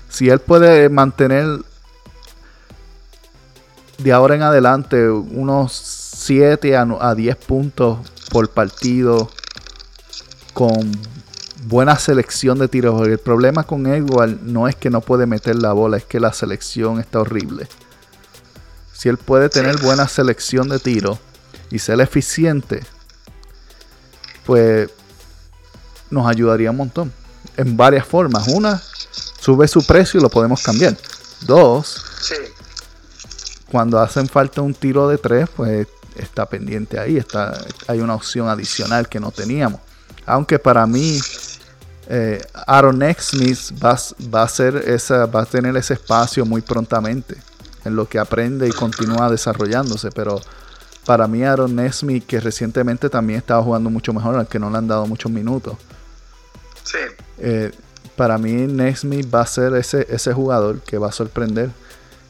Si él puede mantener de ahora en adelante unos 7 a, 10 puntos por partido con buena selección de tiros. El problema con Edward no es que no puede meter la bola, es que la selección está horrible. Si él puede tener buena selección de tiros y ser eficiente, pues nos ayudaría un montón. En varias formas. Una, sube su precio y lo podemos cambiar. Dos, cuando hacen falta un tiro de tres, pues está pendiente ahí. Está, hay una opción adicional que no teníamos. Aunque para mí, eh, Aaron Exmith va, va, a ser esa, va a tener ese espacio muy prontamente en lo que aprende y continúa desarrollándose. Pero para mí, Aaron Nesmith, que recientemente también estaba jugando mucho mejor, al que no le han dado muchos minutos. Sí. Eh, para mí, Nesmith va a ser ese, ese jugador que va a sorprender.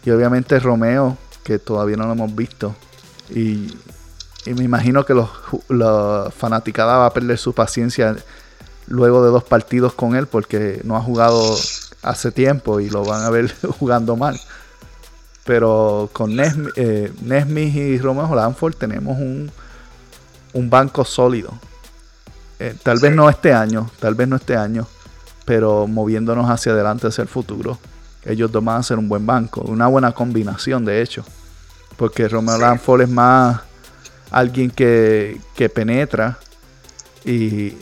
Y obviamente Romeo, que todavía no lo hemos visto. Y, me imagino que los, la fanaticada va a perder su paciencia luego de dos partidos con él porque no ha jugado hace tiempo y lo van a ver jugando mal. Pero con eh, Nesmith, y Romeo Lanford tenemos un, un banco sólido. Eh, tal vez no este año, tal vez no este año, pero moviéndonos hacia adelante, hacia el futuro, ellos dos van a ser un buen banco, una buena combinación de hecho. Porque Romeo Lanford es más alguien que, que penetra y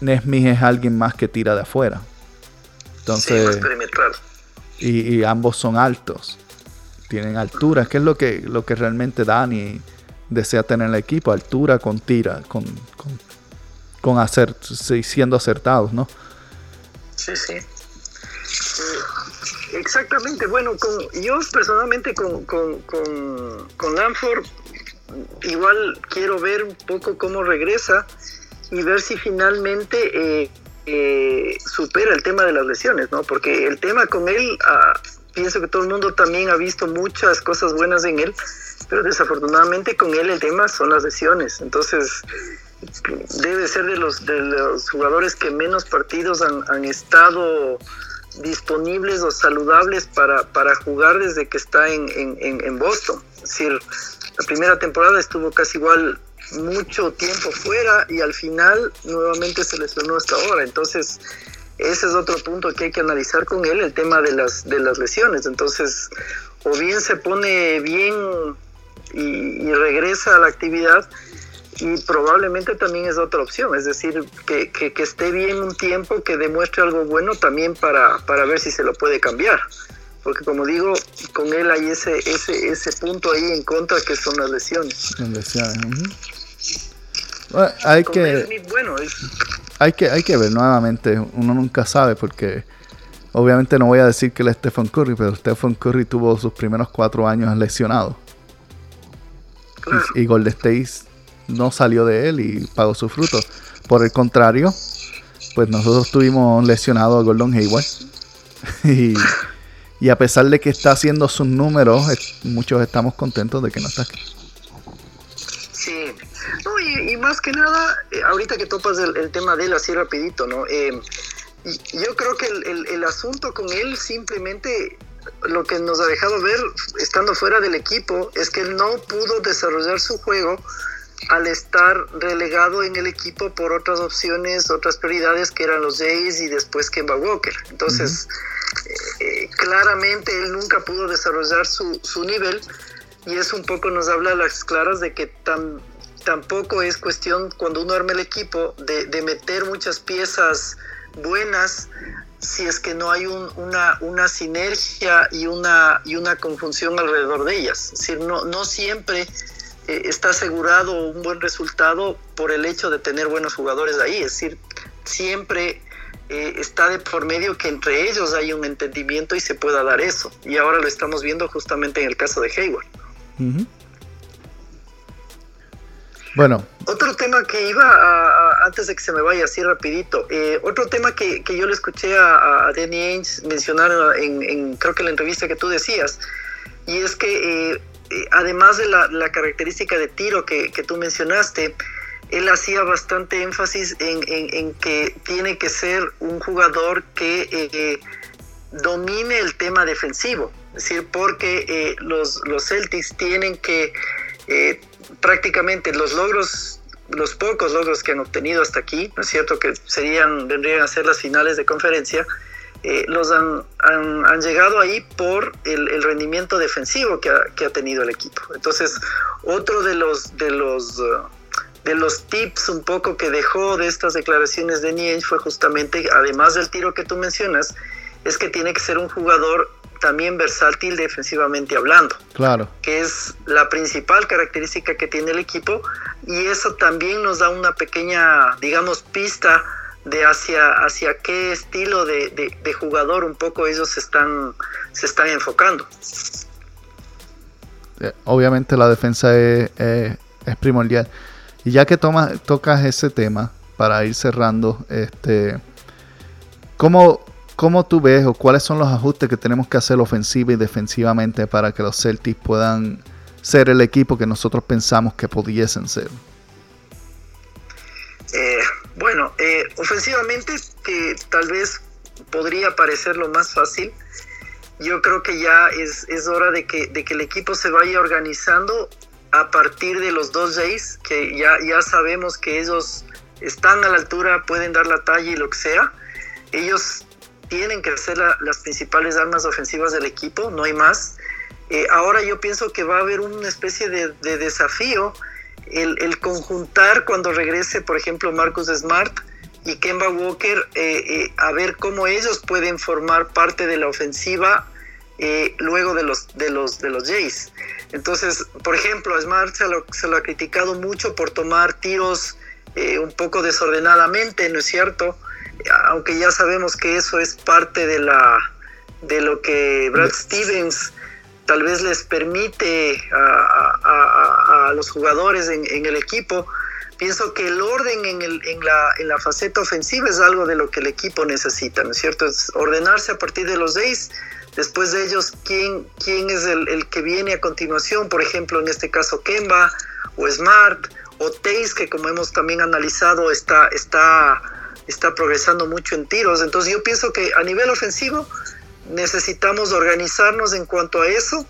Nesmith es alguien más que tira de afuera. Entonces, y, y, ambos son altos tienen altura, que es lo que, lo que realmente Dani desea tener en el equipo, altura con tira, con, con, con siendo acertados, ¿no? Sí, sí. Eh, exactamente, bueno, con, yo personalmente con, con, con, con Lanford igual quiero ver un poco cómo regresa y ver si finalmente eh, eh, supera el tema de las lesiones, ¿no? Porque el tema con él... Ah, pienso que todo el mundo también ha visto muchas cosas buenas en él, pero desafortunadamente con él el tema son las lesiones. Entonces, debe ser de los, jugadores que menos partidos han, estado disponibles o saludables para, para jugar desde que está en, en, en, Boston. Es decir, la primera temporada estuvo casi igual mucho tiempo fuera y al final nuevamente se lesionó hasta ahora. Entonces, ese es otro punto que hay que analizar con él, el tema de las, de las lesiones. Entonces, o bien se pone bien y, regresa a la actividad, y probablemente también es otra opción, es decir, que, que, esté bien un tiempo, que demuestre algo bueno también para, para ver si se lo puede cambiar. Porque como digo, con él hay ese, ese, ese punto ahí en contra que son las lesiones. lesiones. Hay que... bueno, es hay que, hay que ver nuevamente. Uno nunca sabe porque obviamente no voy a decir que el Stephen Curry, pero Stephen Curry tuvo sus primeros cuatro años lesionado. Y, y Golden State no salió de él y pagó su fruto. Por el contrario, pues nosotros tuvimos lesionado a Gordon Hayward. y, y, a pesar de que está haciendo sus números, muchos estamos contentos de que no está aquí. Sí, y, más que nada, eh, ahorita que topas el, tema de él así rapidito, ¿no? Eh, yo creo que el, asunto con él simplemente lo que nos ha dejado ver estando fuera del equipo es que él no pudo desarrollar su juego al estar relegado en el equipo por otras opciones, otras prioridades que eran los Jays y después Kemba Walker. Entonces, eh, claramente él nunca pudo desarrollar su, su nivel y eso un poco nos habla a las claras de que tan, tampoco es cuestión cuando uno arma el equipo de, meter muchas piezas buenas si es que no hay una, sinergia y una, y una conjunción alrededor de ellas. Es decir, no, no siempre eh, está asegurado un buen resultado por el hecho de tener buenos jugadores ahí. Es decir, siempre eh, está de por medio que entre ellos hay un entendimiento y se pueda dar eso. Y ahora lo estamos viendo justamente en el caso de Hayward. Bueno. Otro tema que iba a, antes de que se me vaya así rapidito, eh, otro tema que, yo le escuché a, Danny Ainge mencionar en, creo que la entrevista que tú decías, y es que eh, además de la, característica de tiro que, tú mencionaste, él hacía bastante énfasis en, que tiene que ser un jugador que eh, domine el tema defensivo. Es decir, porque eh, los, los Celtics tienen que eh, prácticamente los logros, los pocos logros que han obtenido hasta aquí, ¿no es cierto? Que serían, vendrían a ser las finales de conferencia, los han, llegado ahí por el, rendimiento defensivo que ha, que ha, tenido el equipo. Entonces, otro de los, de los uh, de los tips un poco que dejó de estas declaraciones de Nienz fue justamente, además del tiro que tú mencionas, es que tiene que ser un jugador también versátil defensivamente hablando. Claro. Que es la principal característica que tiene el equipo y eso también nos da una pequeña, digamos, pista de hacia, hacia qué estilo de, de, jugador un poco ellos se están, se están enfocando. Eh, obviamente la defensa es, es primordial. Y ya que tocas ese tema, para ir cerrando, este, ¿cómo, ¿cómo tú ves o cuáles son los ajustes que tenemos que hacer ofensiva y defensivamente para que los Celtics puedan ser el equipo que nosotros pensamos que pudiesen ser? Eh, bueno, eh, ofensivamente, que tal vez podría parecer lo más fácil, yo creo que ya es, es hora de que, de que el equipo se vaya organizando a partir de los dos Jays, que ya, ya sabemos que ellos están a la altura, pueden dar la talla y lo que sea, ellos tienen que ser las principales armas ofensivas del equipo, no hay más. Eh, ahora yo pienso que va a haber una especie de, desafío el, conjuntar cuando regrese, por ejemplo, Marcus Smart y Kemba Walker, eh, eh, a ver cómo ellos pueden formar parte de la ofensiva luego de los, de los, de los Jays. Entonces, por ejemplo, Smart se lo, ha criticado mucho por tomar tiros eh, un poco desordenadamente, ¿no es cierto? Aunque ya sabemos que eso es parte de, la, de lo que Brad Stevens tal vez les permite a, los jugadores en, el equipo. Pienso que el orden en, el, en, la, en, la, faceta ofensiva es algo de lo que el equipo necesita, ¿no es cierto? Es ordenarse a partir de los seis Después de ellos, ¿quién, quién es el, que viene a continuación? Por ejemplo, en este caso Kemba o Smart o Taze, que como hemos también analizado está, está, está progresando mucho en tiros. Entonces yo pienso que a nivel ofensivo necesitamos organizarnos en cuanto a eso.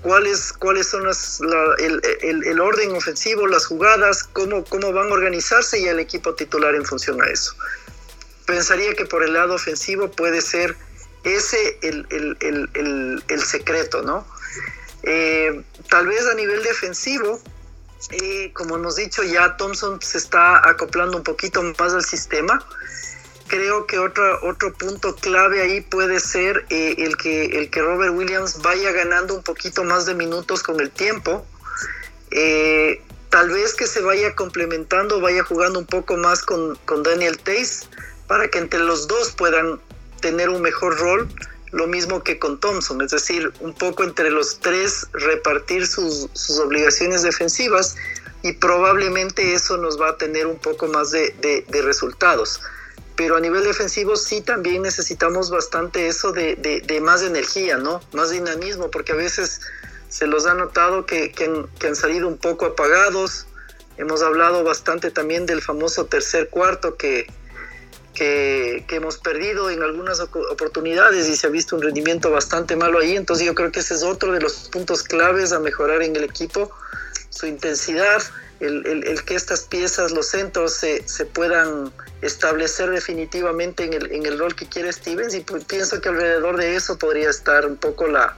¿Cuáles, cuáles son las, el, el, orden ofensivo, las jugadas, cómo, cómo van a organizarse y el equipo titular en función a eso? Pensaría que por el lado ofensivo puede ser ese el, el, el, secreto, ¿no? Eh, tal vez a nivel defensivo, eh, como hemos dicho, ya Thompson se está acoplando un poquito más al sistema. Creo que otro, otro punto clave ahí puede ser eh, el, que, el que Robert Williams vaya ganando un poquito más de minutos con el tiempo. tal vez que se vaya complementando, vaya jugando un poco más con, con Daniel Tace para que entre los dos puedan tener un mejor rol, lo mismo que con Thompson, es decir, un poco entre los tres repartir sus, obligaciones defensivas y probablemente eso nos va a tener un poco más de, resultados. Pero a nivel defensivo sí también necesitamos bastante eso de, más energía, ¿no? Más dinamismo, porque a veces se los ha notado que, que han salido un poco apagados. Hemos hablado bastante también del famoso tercer cuarto que, que, hemos perdido en algunas oportunidades y se ha visto un rendimiento bastante malo ahí. Entonces yo creo que ese es otro de los puntos claves a mejorar en el equipo, su intensidad, el, el, que estas piezas, los centros, se, se, puedan establecer definitivamente en el, en el rol que quiere Stevens y pues pienso que alrededor de eso podría estar un poco la,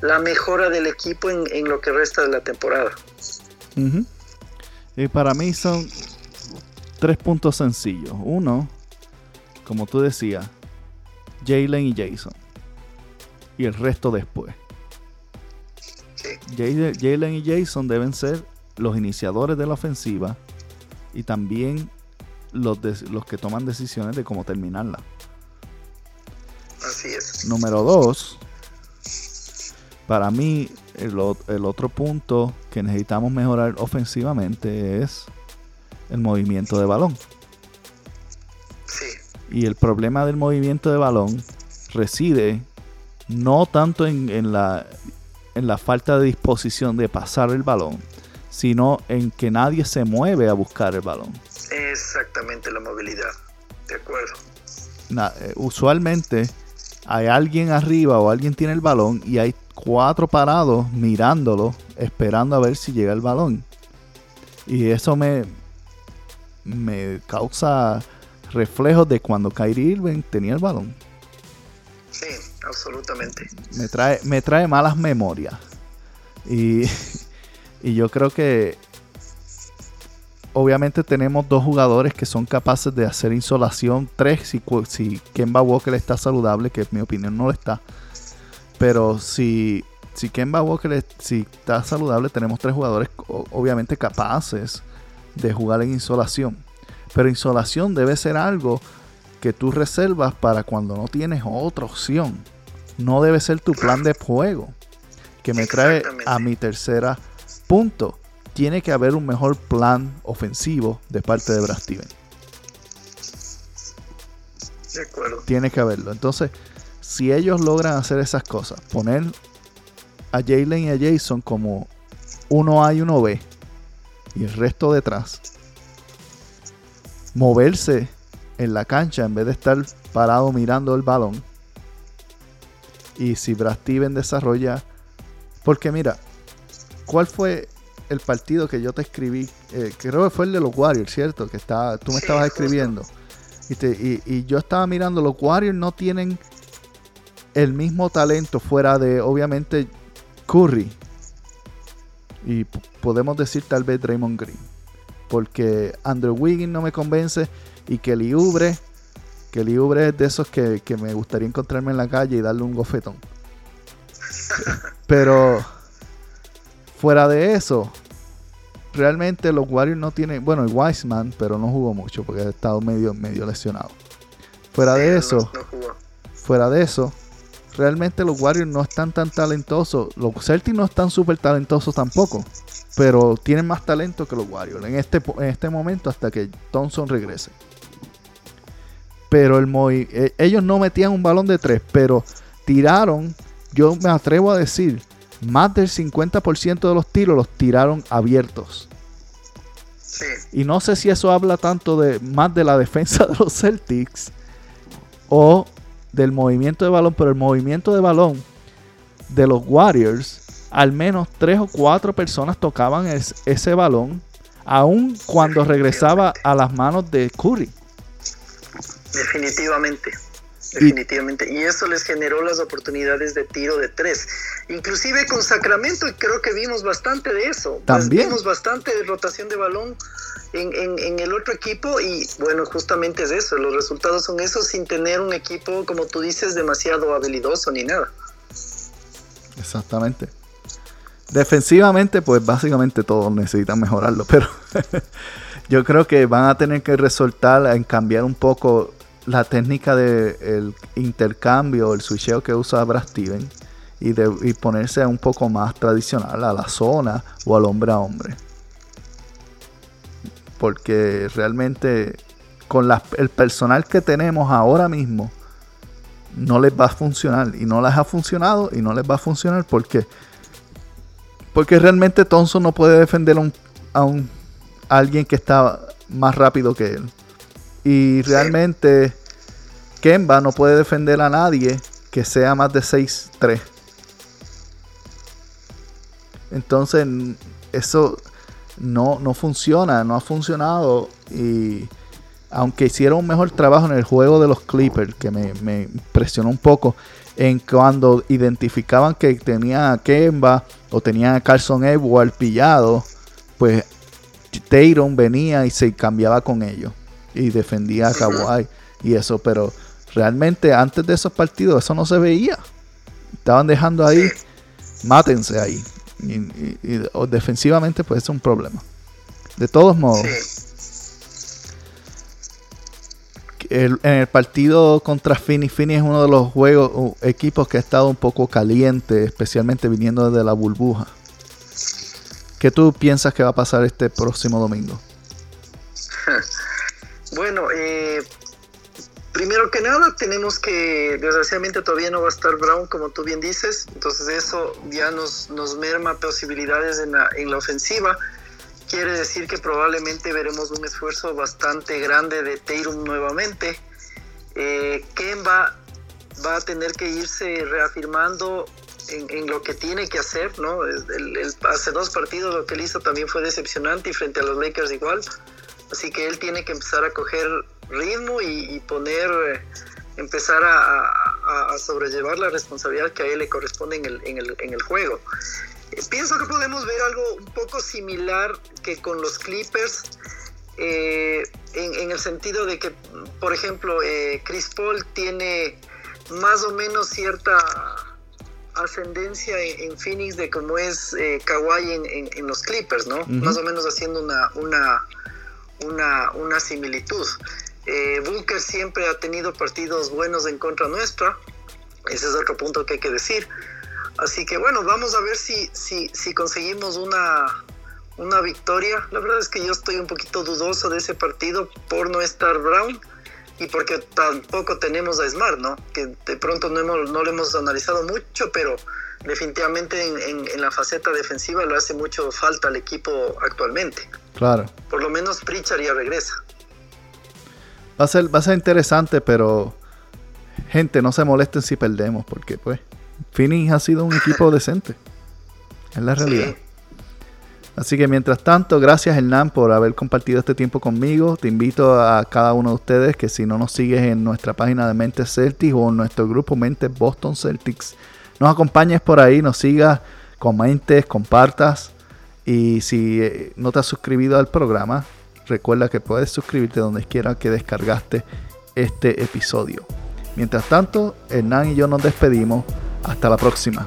la mejora del equipo en, en, lo que resta de la temporada. Y para mí son tres puntos sencillos. Uno, como tú decías, Jalen y Jason. Y el resto después. Jalen y Jason deben ser los iniciadores de la ofensiva y también los, los que toman decisiones de cómo terminarla. Así es. Número dos, para mí el, el otro punto que necesitamos mejorar ofensivamente es el movimiento de balón. Y el problema del movimiento de balón reside no tanto en, la, en la falta de disposición de pasar el balón, sino en que nadie se mueve a buscar el balón. Exactamente la movilidad, de acuerdo. Eh, usualmente hay alguien arriba o alguien tiene el balón y hay cuatro parados mirándolo, esperando a ver si llega el balón. Y eso me, me causa reflejos de cuando Kyrie Irving tenía el balón. Sí, absolutamente. Me trae, me trae malas memorias. Y, y yo creo que obviamente tenemos dos jugadores que son capaces de hacer insolación. Tres, si, si Kemba Walker está saludable, que en mi opinión no lo está. Pero si, si Kemba Walker si está saludable, tenemos tres jugadores obviamente capaces de jugar en insolación. Pero insolación debe ser algo que tú reservas para cuando no tienes otra opción. No debe ser tu plan de juego. Que me trae a mi tercera punto. Tiene que haber un mejor plan ofensivo de parte de Brad Steven. De acuerdo. Tiene que haberlo. Entonces, si ellos logran hacer esas cosas, poner a Jalen y a Jason como uno A y uno B, y el resto detrás, moverse en la cancha en vez de estar parado mirando el balón. Y si Brad Steven desarrolla. Porque mira, ¿cuál fue el partido que yo te escribí? Eh, creo que fue el de los Warriors, ¿cierto? Que está, tú me estabas escribiendo. Y, y, yo estaba mirando, los Warriors no tienen el mismo talento fuera de, obviamente, Curry. Y podemos decir tal vez Draymond Green. Porque Andrew Wiggins no me convence y Kelly Ubre, Kelly Ubre es de esos que, me gustaría encontrarme en la calle y darle un gofetón. Pero fuera de eso, realmente los Warriors no tienen, bueno, el Wiseman, pero no jugó mucho porque ha estado medio, medio lesionado. Fuera de eso, fuera de eso, realmente los Warriors no están tan talentosos. Los Celtics no están súper talentosos tampoco. Pero tienen más talento que los Warriors en este, en este momento hasta que Thompson regrese. Pero el eh, ellos no metían un balón de tres, pero tiraron, yo me atrevo a decir, más del 50% de los tiros los tiraron abiertos. Y no sé si eso habla tanto de más de la defensa de los Celtics o del movimiento de balón, pero el movimiento de balón de los Warriors, al menos tres o cuatro personas tocaban ese balón, aun cuando regresaba a las manos de Curry. Definitivamente. Definitivamente. Y, eso les generó las oportunidades de tiro de tres. Inclusive con Sacramento creo que vimos bastante de eso. También. Vimos bastante de rotación de balón en, el otro equipo y bueno, justamente es eso. Los resultados son esos sin tener un equipo, como tú dices, demasiado habilidoso ni nada. Exactamente. Defensivamente, pues básicamente todos necesitan mejorarlo, pero yo creo que van a tener que resaltar en cambiar un poco la técnica del el intercambio, el switcheo que usa Brad Steven y, de, y ponerse un poco más tradicional a la zona o al hombre a hombre. Porque realmente con el personal que tenemos ahora mismo no les va a funcionar y no les ha funcionado y no les va a funcionar porque porque realmente Thompson no puede defender a, un, a alguien que está más rápido que él. Y realmente Kemba no puede defender a nadie que sea más de 6'3. Entonces, eso no, no funciona, no ha funcionado. Y aunque hicieron un mejor trabajo en el juego de los Clippers, que me, me impresionó un poco, en cuando identificaban que tenía a Kemba o tenía a Carson Edwards pillado, pues Tayron venía y se cambiaba con ellos y defendía a Kawhi y eso, pero realmente antes de esos partidos eso no se veía. Estaban dejando ahí, mátense ahí. Y, defensivamente pues es un problema. De todos modos. en el partido contra Fini, Fini es uno de los juegos, equipos que ha estado un poco caliente, especialmente viniendo desde la burbuja. ¿Qué tú piensas que va a pasar este próximo domingo? Bueno, eh, primero que nada tenemos que, desgraciadamente todavía no va a estar Brown como tú bien dices, entonces eso ya nos, nos merma posibilidades en la, en la ofensiva. Quiere decir que probablemente veremos un esfuerzo bastante grande de Tatum nuevamente. Eh, Ken va, a tener que irse reafirmando en, lo que tiene que hacer, ¿no? hace dos partidos lo que él hizo también fue decepcionante y frente a los Lakers igual. Así que él tiene que empezar a coger ritmo y, poner, eh, empezar a, sobrellevar la responsabilidad que a él le corresponde en el, en el, en el juego. Eh, pienso que podemos ver algo un poco similar que con los Clippers. Eh, en, el sentido de que, por ejemplo, Chris Paul tiene más o menos cierta ascendencia en, Phoenix de cómo es eh, Kawhi en, los Clippers, ¿no? Más o menos haciendo una, una, una, una similitud. Eh, Booker siempre ha tenido partidos buenos en contra nuestra, ese es otro punto que hay que decir. Así que bueno, vamos a ver si, si, si conseguimos una, una victoria. La verdad es que yo estoy un poquito dudoso de ese partido por no estar Brown y porque tampoco tenemos a Smart, ¿no? Que de pronto no, hemos, no lo hemos analizado mucho, pero definitivamente en, la faceta defensiva le hace mucho falta al equipo actualmente. Claro. Por lo menos Pritchard ya regresa. Va a ser, va a ser interesante, pero gente, no se molesten si perdemos, porque pues Phoenix ha sido un equipo decente. Es la realidad. Así que mientras tanto, gracias Hernán por haber compartido este tiempo conmigo. Te invito a cada uno de ustedes que si no nos sigues en nuestra página de Mentes Celtics o en nuestro grupo Mentes Boston Celtics, nos acompañes por ahí, nos sigas, comentes, compartas. Y si eh, no te has suscrito al programa, recuerda que puedes suscribirte donde quiera que descargaste este episodio. Mientras tanto, Hernán y yo nos despedimos. Hasta la próxima.